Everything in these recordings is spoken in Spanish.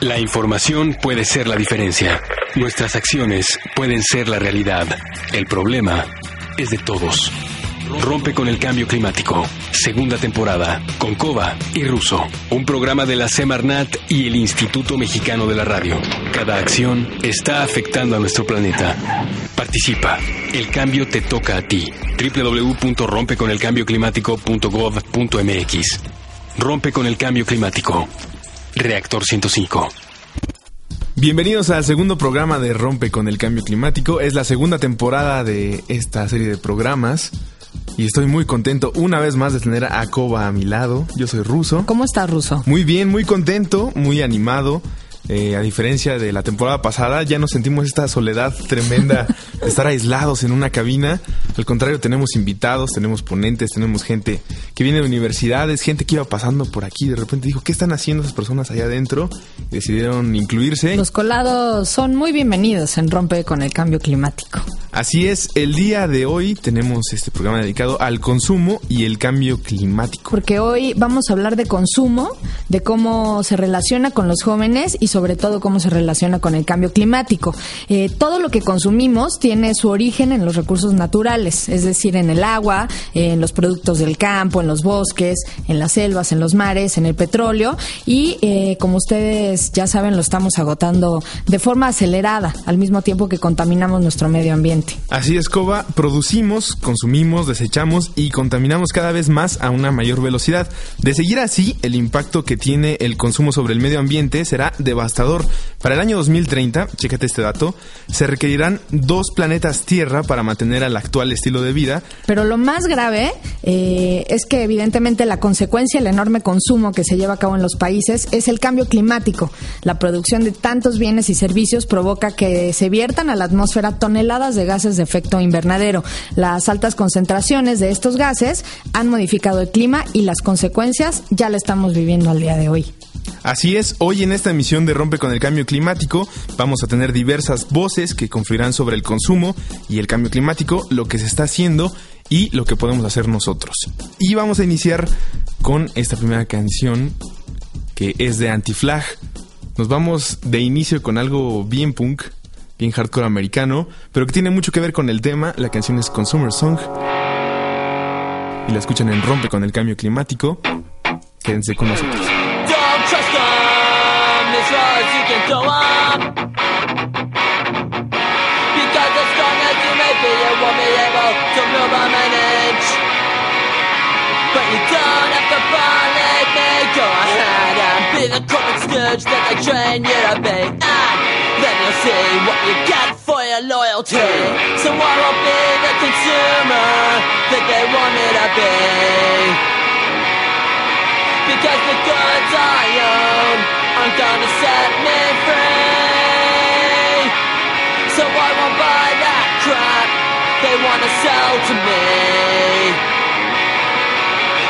la información puede ser la diferencia. Nuestras acciones pueden ser la realidad. El problema es de todos. Rompe con el cambio climático. Segunda temporada. Con Cova y Russo. Un programa de la Semarnat y el Instituto Mexicano de la Radio. Cada acción está afectando a nuestro planeta. Participa. El cambio te toca a ti. www.rompeconelcambioclimático.gov.mx. Rompe con el cambio climático. Reactor 105. Bienvenidos al segundo programa de Rompe con el Cambio Climático. Es la segunda temporada de esta serie de programas. Y estoy muy contento una vez más de tener a Koba a mi lado. Yo soy Ruso. ¿Cómo estás, Ruso? Muy bien, muy contento, muy animado. Eh, a diferencia de la temporada pasada, ya no sentimos esta soledad tremenda de estar aislados en una cabina. Al contrario, tenemos invitados, tenemos ponentes, tenemos gente que viene de universidades, gente que iba pasando por aquí. De repente dijo, ¿qué están haciendo esas personas allá adentro? Y decidieron incluirse. Los colados son muy bienvenidos en Rompe con el Cambio Climático. Así es, el día de hoy tenemos este programa dedicado al consumo y el cambio climático. Porque hoy vamos a hablar de consumo, de cómo se relaciona con los jóvenes y sobre todo cómo se relaciona con el cambio climático. Eh, todo lo que consumimos tiene su origen en los recursos naturales, es decir, en el agua, en los productos del campo, en los bosques, en las selvas, en los mares, en el petróleo y eh, como ustedes ya saben lo estamos agotando de forma acelerada al mismo tiempo que contaminamos nuestro medio ambiente. Así es, Coba, producimos, consumimos, desechamos y contaminamos cada vez más a una mayor velocidad. De seguir así, el impacto que tiene el consumo sobre el medio ambiente será devastador. Para el año 2030, chécate este dato, se requerirán dos planetas Tierra para mantener al actual estilo de vida. Pero lo más grave eh, es que evidentemente la consecuencia, el enorme consumo que se lleva a cabo en los países es el cambio climático. La producción de tantos bienes y servicios provoca que se viertan a la atmósfera toneladas de gases de efecto invernadero. Las altas concentraciones de estos gases han modificado el clima y las consecuencias ya la estamos viviendo al día de hoy. Así es, hoy en esta emisión de Rompe con el Cambio Climático vamos a tener diversas voces que confluirán sobre el consumo y el cambio climático, lo que se está haciendo y lo que podemos hacer nosotros. Y vamos a iniciar con esta primera canción que es de Antiflag. Nos vamos de inicio con algo bien punk, bien hardcore americano, pero que tiene mucho que ver con el tema. La canción es Consumer Song. Y la escuchan en Rompe con el Cambio Climático. Quédense con nosotros. Be the comic stooge that they train you to be And you'll see what you get for your loyalty. So I won't be the consumer that they want me to be? Because the goods I own aren't gonna set me free. So I won't buy that crap they wanna sell to me?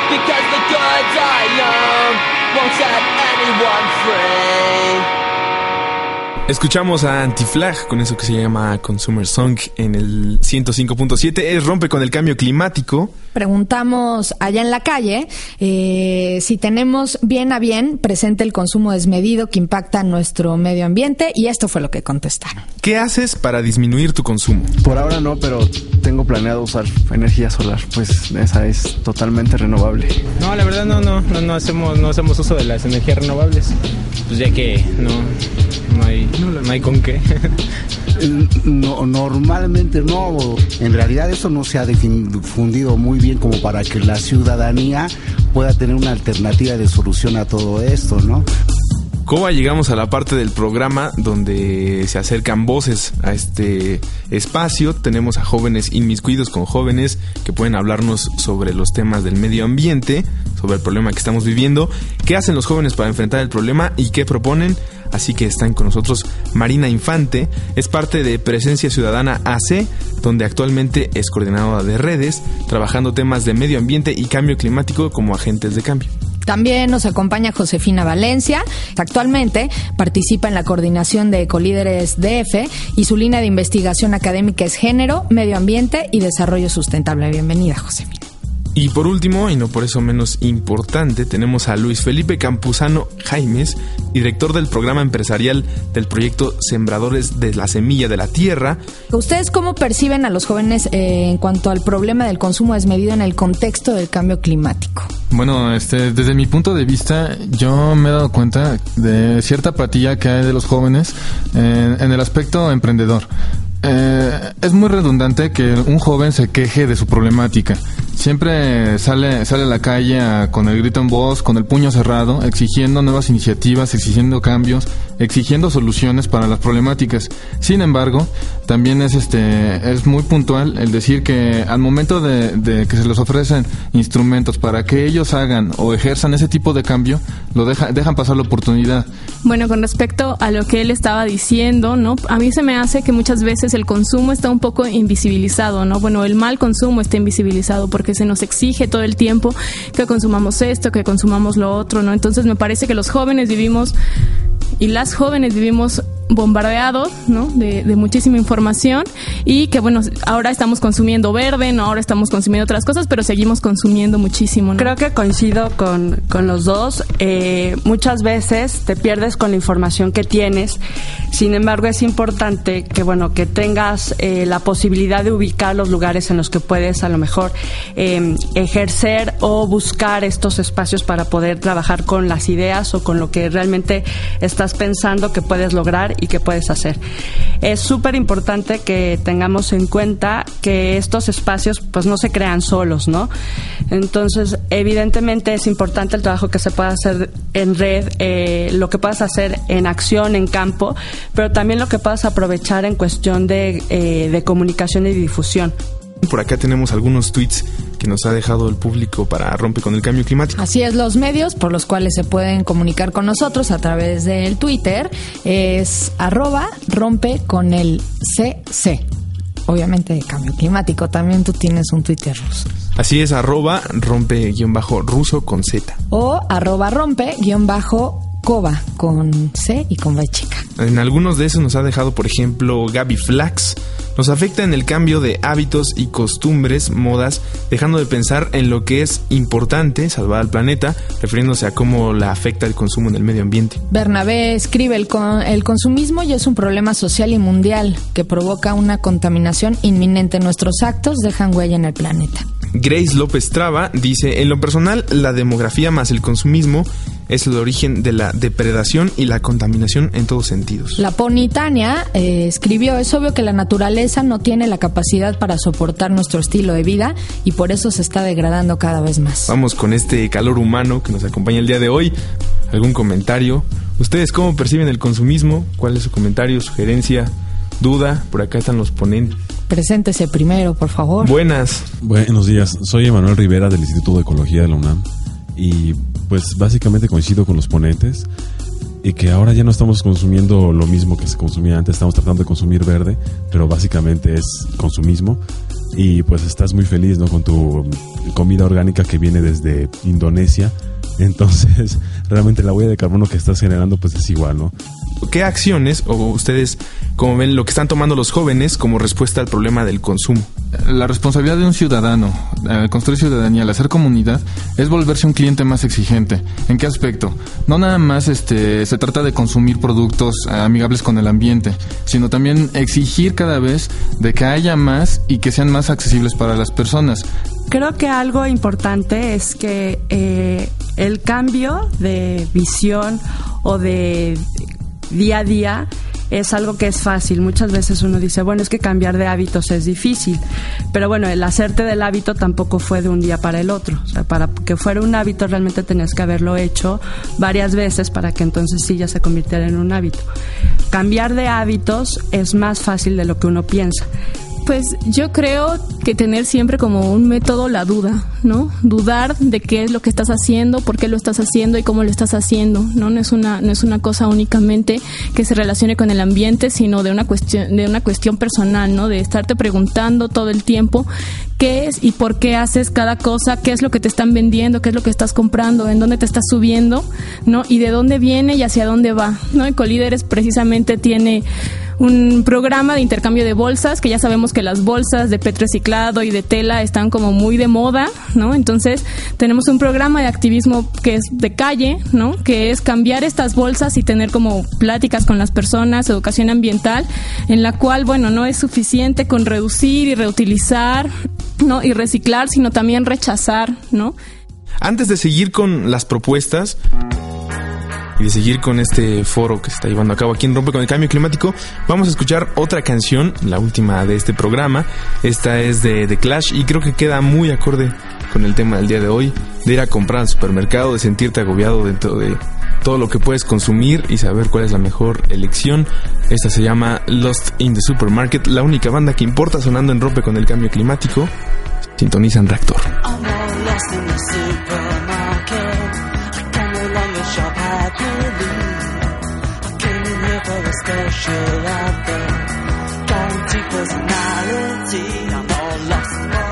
Because the goods I own won't set anyone free. Escuchamos a Antiflag con eso que se llama Consumer Song en el 105.7. Es rompe con el cambio climático. Preguntamos allá en la calle eh, si tenemos bien a bien presente el consumo desmedido que impacta nuestro medio ambiente y esto fue lo que contestaron. ¿Qué haces para disminuir tu consumo? Por ahora no, pero tengo planeado usar energía solar, pues esa es totalmente renovable. No, la verdad no, no, no, no hacemos, no hacemos uso de las energías renovables, pues ya que no, no hay, no hay con qué. No, normalmente no. En realidad eso no se ha difundido muy bien como para que la ciudadanía pueda tener una alternativa de solución a todo esto, ¿no? Coba, llegamos a la parte del programa donde se acercan voces a este espacio. Tenemos a jóvenes inmiscuidos con jóvenes que pueden hablarnos sobre los temas del medio ambiente, sobre el problema que estamos viviendo, qué hacen los jóvenes para enfrentar el problema y qué proponen. Así que están con nosotros Marina Infante, es parte de Presencia Ciudadana AC, donde actualmente es coordinadora de redes, trabajando temas de medio ambiente y cambio climático como agentes de cambio. También nos acompaña Josefina Valencia. Actualmente participa en la coordinación de Ecolíderes DF y su línea de investigación académica es Género, Medio Ambiente y Desarrollo Sustentable. Bienvenida, Josefina. Y por último, y no por eso menos importante, tenemos a Luis Felipe Campuzano Jaimes, director del programa empresarial del proyecto Sembradores de la Semilla de la Tierra. ¿Ustedes cómo perciben a los jóvenes eh, en cuanto al problema del consumo desmedido en el contexto del cambio climático? Bueno, este, desde mi punto de vista, yo me he dado cuenta de cierta apatía que hay de los jóvenes en, en el aspecto emprendedor. Eh, es muy redundante que un joven se queje de su problemática. Siempre sale, sale a la calle con el grito en voz, con el puño cerrado, exigiendo nuevas iniciativas, exigiendo cambios, exigiendo soluciones para las problemáticas. Sin embargo, también es este es muy puntual el decir que al momento de, que se les ofrecen instrumentos para que ellos hagan o ejerzan ese tipo de cambio, lo deja- dejan pasar la oportunidad. Bueno, con respecto a lo que él estaba diciendo, ¿no? A mí se me hace que muchas veces el consumo está un poco invisibilizado, ¿no? Bueno, el mal consumo está invisibilizado porque se nos exige todo el tiempo que consumamos esto, que consumamos lo otro, ¿no? Entonces me parece que los jóvenes vivimos y las jóvenes vivimos bombardeados, ¿no? De, de muchísima información y que, bueno, ahora estamos consumiendo verde, ¿no? Ahora estamos consumiendo otras cosas, pero seguimos consumiendo muchísimo. Creo que coincido con, con los dos. Eh, muchas veces te pierdes con la información que tienes. Sin embargo, es importante que, bueno, que tengas eh, la posibilidad de ubicar los lugares en los que puedes a lo mejor eh, ejercer o buscar estos espacios para poder trabajar con las ideas o con lo que realmente estás pensando que puedes lograr y que puedes hacer. Es súper importante que tengamos en cuenta que estos espacios pues no se crean solos, ¿no? Entonces, evidentemente es importante el trabajo que se pueda hacer en red, eh, lo que puedas hacer en acción, en campo, pero también lo que puedas aprovechar en cuestión de, eh, de comunicación y difusión. Por acá tenemos algunos tweets que nos ha dejado el público para Rompe con el Cambio Climático. Así es, los medios por los cuales se pueden comunicar con nosotros a través del Twitter es arroba rompe con el CC. Obviamente de cambio climático. También tú tienes un Twitter ruso. Así es, arroba rompe guion bajo ruso con Z. O arroba rompe coba con C y con B chica. En algunos de esos nos ha dejado, por ejemplo, Gaby Flax. Nos afecta en el cambio de hábitos y costumbres, modas, dejando de pensar en lo que es importante, salvar al planeta, refiriéndose a cómo la afecta el consumo en el medio ambiente. Bernabé escribe, el, con- el consumismo ya es un problema social y mundial que provoca una contaminación inminente. Nuestros actos dejan huella en el planeta. Grace López Traba dice, en lo personal, la demografía más el consumismo es el origen de la depredación y la contaminación en todos sentidos. La Ponitania eh, escribió, es obvio que la naturaleza no tiene la capacidad para soportar nuestro estilo de vida y por eso se está degradando cada vez más. Vamos con este calor humano que nos acompaña el día de hoy. ¿Algún comentario? ¿Ustedes cómo perciben el consumismo? ¿Cuál es su comentario, sugerencia, duda? Por acá están los ponentes. Preséntese primero, por favor. Buenas. Buenos días, soy Emanuel Rivera del Instituto de Ecología de la UNAM y pues básicamente coincido con los ponentes y que ahora ya no estamos consumiendo lo mismo que se consumía antes, estamos tratando de consumir verde, pero básicamente es consumismo y pues estás muy feliz ¿no? con tu comida orgánica que viene desde Indonesia, entonces realmente la huella de carbono que estás generando pues es igual, ¿no? ¿Qué acciones, o ustedes, como ven, lo que están tomando los jóvenes como respuesta al problema del consumo? La responsabilidad de un ciudadano al construir ciudadanía, al hacer comunidad, es volverse un cliente más exigente. ¿En qué aspecto? No nada más este, se trata de consumir productos eh, amigables con el ambiente, sino también exigir cada vez de que haya más y que sean más accesibles para las personas. Creo que algo importante es que eh, el cambio de visión o de día a día es algo que es fácil. Muchas veces uno dice, bueno, es que cambiar de hábitos es difícil. Pero bueno, el hacerte del hábito tampoco fue de un día para el otro. O sea, para que fuera un hábito realmente tenías que haberlo hecho varias veces para que entonces sí ya se convirtiera en un hábito. Cambiar de hábitos es más fácil de lo que uno piensa. Pues yo creo que tener siempre como un método la duda, ¿no? Dudar de qué es lo que estás haciendo, por qué lo estás haciendo y cómo lo estás haciendo, ¿no? No es una no es una cosa únicamente que se relacione con el ambiente, sino de una cuestión de una cuestión personal, ¿no? De estarte preguntando todo el tiempo qué es y por qué haces cada cosa, qué es lo que te están vendiendo, qué es lo que estás comprando, en dónde te estás subiendo, ¿no? Y de dónde viene y hacia dónde va, ¿no? Y Colíderes precisamente tiene un programa de intercambio de bolsas, que ya sabemos que las bolsas de PET reciclado y de tela están como muy de moda, ¿no? Entonces, tenemos un programa de activismo que es de calle, ¿no? Que es cambiar estas bolsas y tener como pláticas con las personas, educación ambiental, en la cual, bueno, no es suficiente con reducir y reutilizar, ¿no? Y reciclar, sino también rechazar, ¿no? Antes de seguir con las propuestas y de seguir con este foro que se está llevando a cabo aquí en Rompe con el Cambio Climático, vamos a escuchar otra canción, la última de este programa. Esta es de The Clash y creo que queda muy acorde con el tema del día de hoy, de ir a comprar al supermercado, de sentirte agobiado dentro de todo lo que puedes consumir y saber cuál es la mejor elección. Esta se llama Lost in the Supermarket, la única banda que importa sonando en Rompe con el Cambio Climático. Sintonizan Reactor. Happily. I came in here for a special offer. Guaranteed personality. I'm all lost.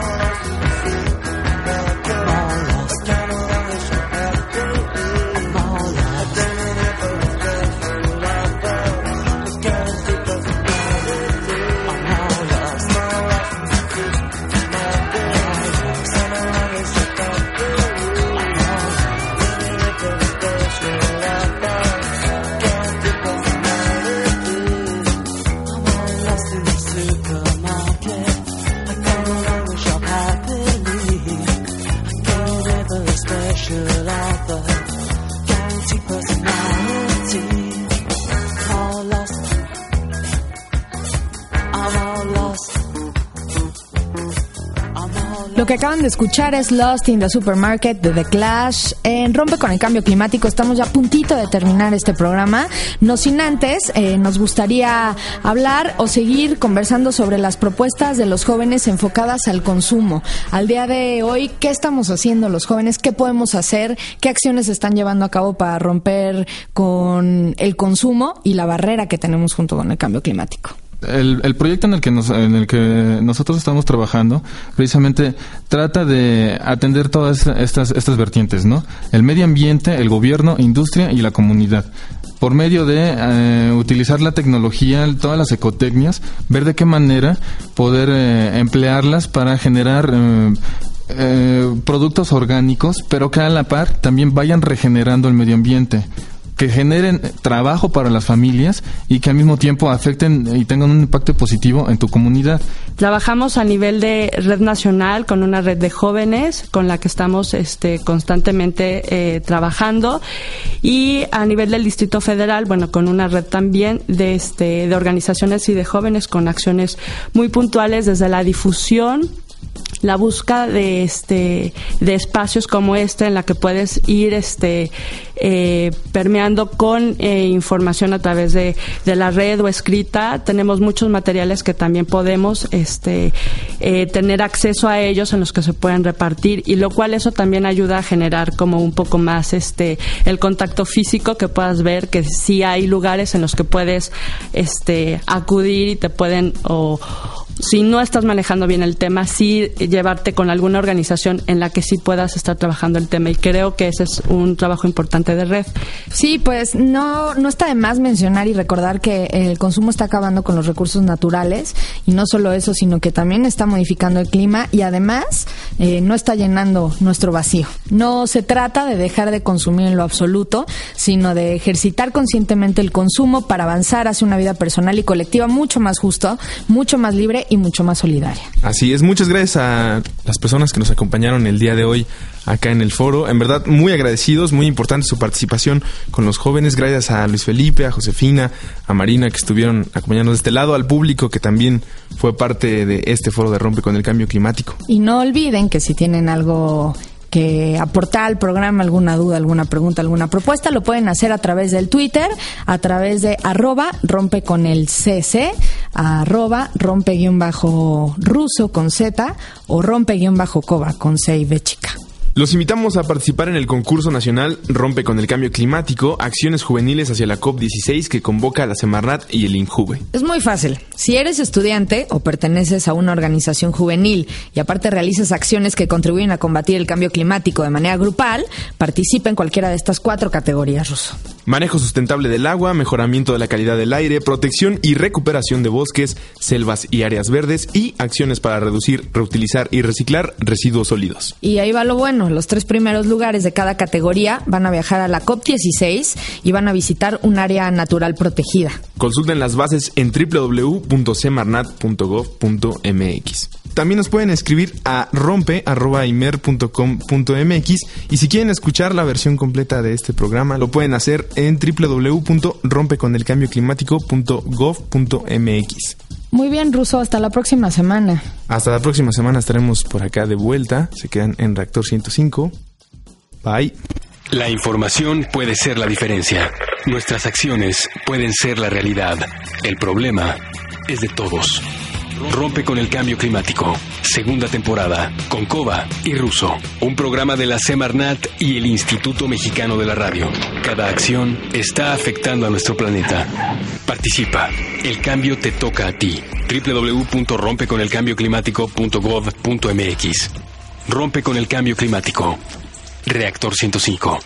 Que acaban de escuchar es Lost in the Supermarket de The Clash. En Rompe con el Cambio Climático estamos ya a puntito de terminar este programa. No sin antes, eh, nos gustaría hablar o seguir conversando sobre las propuestas de los jóvenes enfocadas al consumo. Al día de hoy, ¿qué estamos haciendo los jóvenes? ¿Qué podemos hacer? ¿Qué acciones están llevando a cabo para romper con el consumo y la barrera que tenemos junto con el cambio climático? El, el proyecto en el que nos, en el que nosotros estamos trabajando precisamente trata de atender todas estas estas vertientes, ¿no? El medio ambiente, el gobierno, industria y la comunidad. Por medio de eh, utilizar la tecnología, todas las ecotecnias, ver de qué manera poder eh, emplearlas para generar eh, eh, productos orgánicos, pero que a la par también vayan regenerando el medio ambiente que generen trabajo para las familias y que al mismo tiempo afecten y tengan un impacto positivo en tu comunidad. Trabajamos a nivel de red nacional con una red de jóvenes con la que estamos este, constantemente eh, trabajando y a nivel del Distrito Federal, bueno, con una red también de, este, de organizaciones y de jóvenes con acciones muy puntuales desde la difusión la búsqueda de este de espacios como este en la que puedes ir este eh, permeando con eh, información a través de, de, la red o escrita tenemos muchos materiales que también podemos este eh, tener acceso a ellos en los que se pueden repartir y lo cual eso también ayuda a generar como un poco más este el contacto físico que puedas ver que sí hay lugares en los que puedes este acudir y te pueden o si no estás manejando bien el tema, sí llevarte con alguna organización en la que sí puedas estar trabajando el tema. Y creo que ese es un trabajo importante de red. Sí, pues no, no está de más mencionar y recordar que el consumo está acabando con los recursos naturales. Y no solo eso, sino que también está modificando el clima y además eh, no está llenando nuestro vacío. No se trata de dejar de consumir en lo absoluto, sino de ejercitar conscientemente el consumo para avanzar hacia una vida personal y colectiva mucho más justo, mucho más libre y mucho más solidaria. Así es, muchas gracias a las personas que nos acompañaron el día de hoy acá en el foro. En verdad, muy agradecidos, muy importante su participación con los jóvenes. Gracias a Luis Felipe, a Josefina, a Marina que estuvieron acompañándonos de este lado, al público que también fue parte de este foro de Rompe con el Cambio Climático. Y no olviden que si tienen algo que aportar al programa, alguna duda, alguna pregunta, alguna propuesta, lo pueden hacer a través del Twitter, a través de arroba rompe con el CC, arroba rompe guion bajo ruso con Z o rompe guion bajo coba con C y B chica. Los invitamos a participar en el concurso nacional Rompe con el Cambio Climático, Acciones Juveniles hacia la COP16 que convoca a la Semarnat y el INJUVE. Es muy fácil. Si eres estudiante o perteneces a una organización juvenil y aparte realizas acciones que contribuyen a combatir el cambio climático de manera grupal, participa en cualquiera de estas cuatro categorías, Ruso. Manejo sustentable del agua, mejoramiento de la calidad del aire, protección y recuperación de bosques, selvas y áreas verdes y acciones para reducir, reutilizar y reciclar residuos sólidos. Y ahí va lo bueno, los tres primeros lugares de cada categoría van a viajar a la COP16 y van a visitar un área natural protegida. Consulten las bases en www.semarnat.gov.mx. También nos pueden escribir a rompe.imer.com.mx y si quieren escuchar la versión completa de este programa, lo pueden hacer en www.rompeconelcambioclimático.gov.mx. Muy bien, Ruso, hasta la próxima semana. Hasta la próxima semana estaremos por acá de vuelta. Se quedan en Reactor 105. Bye. La información puede ser la diferencia. Nuestras acciones pueden ser la realidad. El problema es de todos. Rompe con el cambio climático. Segunda temporada. Con Coba y Russo. Un programa de la Semarnat y el Instituto Mexicano de la Radio. Cada acción está afectando a nuestro planeta. Participa. El cambio te toca a ti. www.rompeconelcambioclimático.gov.mx. Rompe con el cambio climático. Reactor 105.